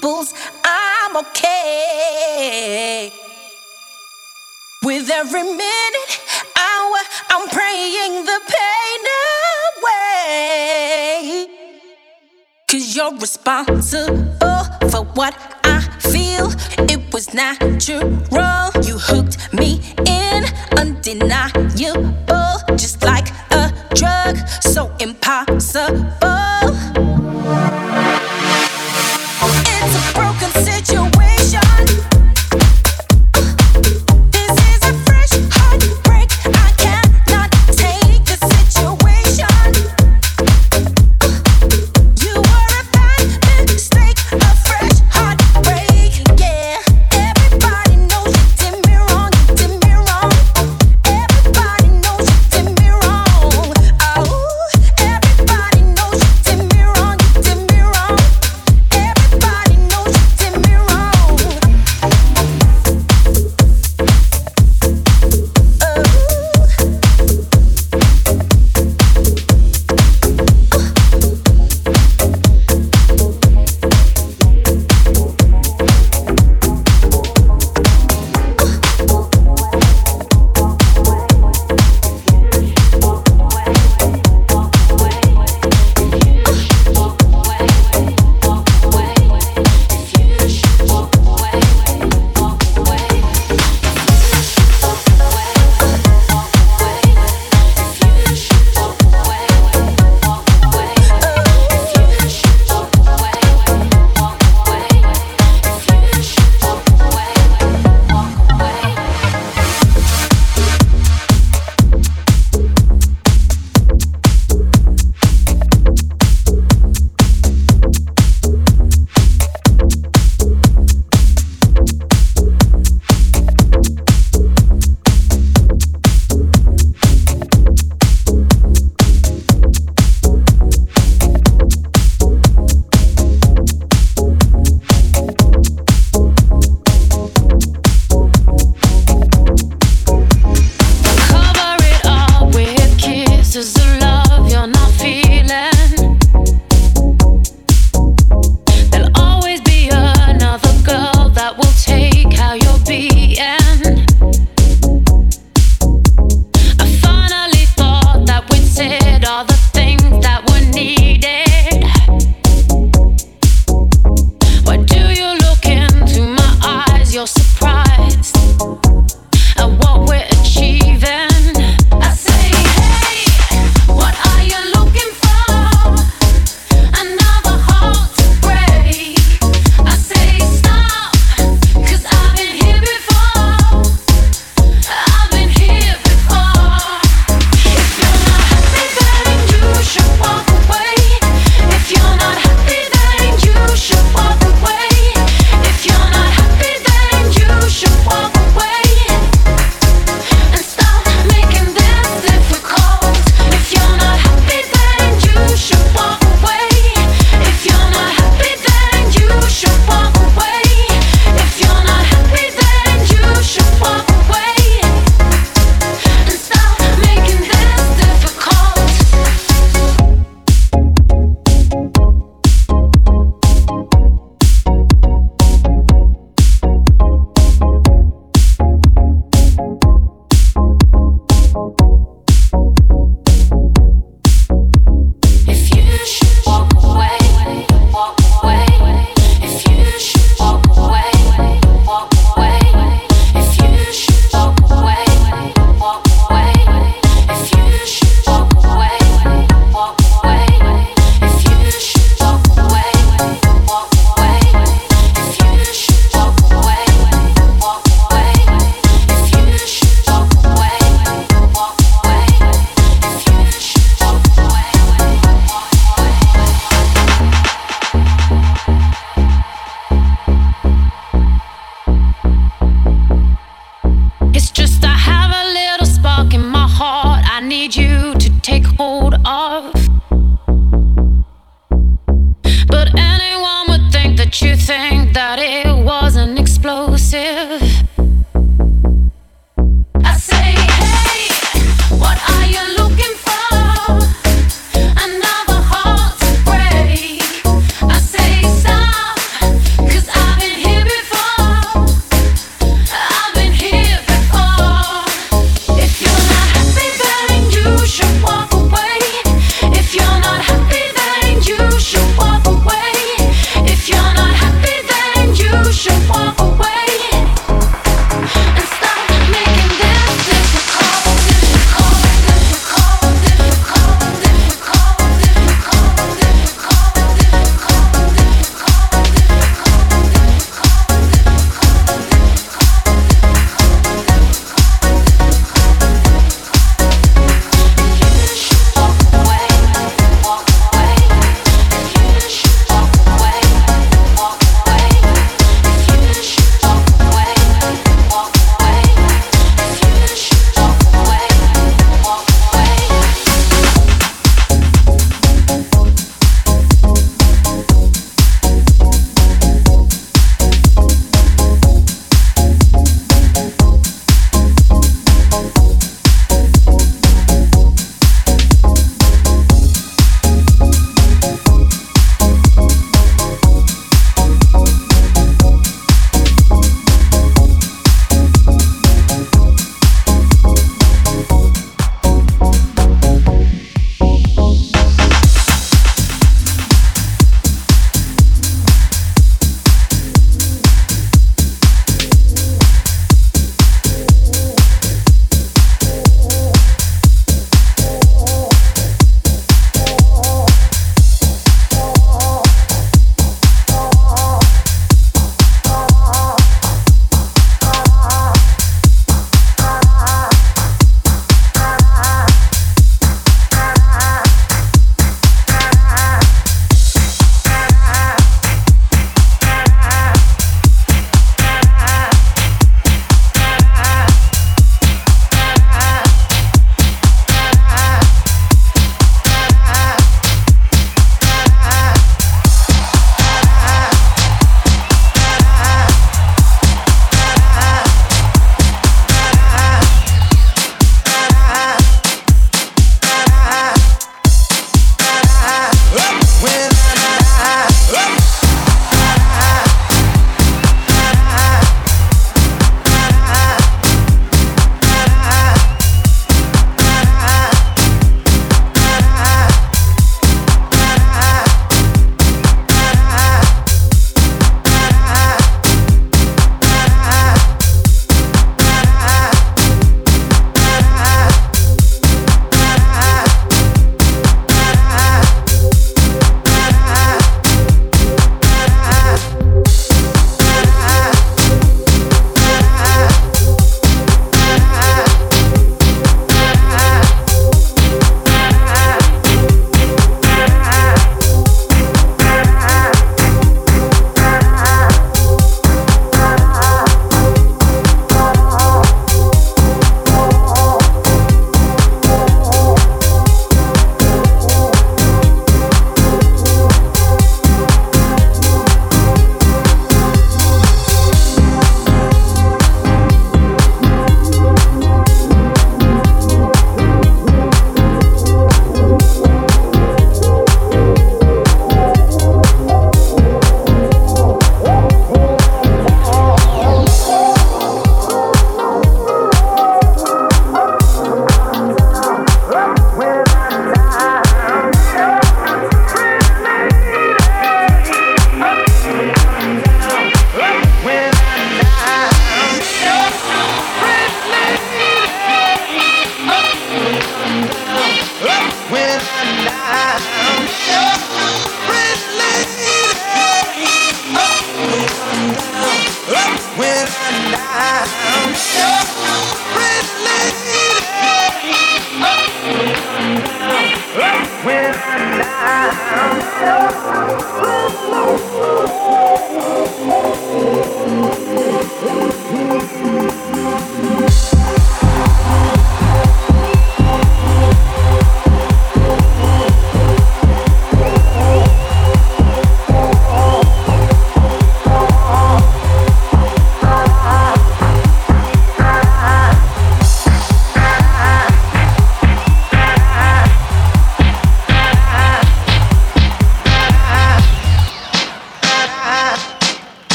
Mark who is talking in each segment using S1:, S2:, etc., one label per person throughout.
S1: pupils, I'm okay. With every minute, hour, I'm praying the pain away. Cause you're responsible for what I feel. It was natural. You hooked me in, undeniable, just like a drug, so impossible.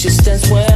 S2: She stands where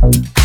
S2: Bye.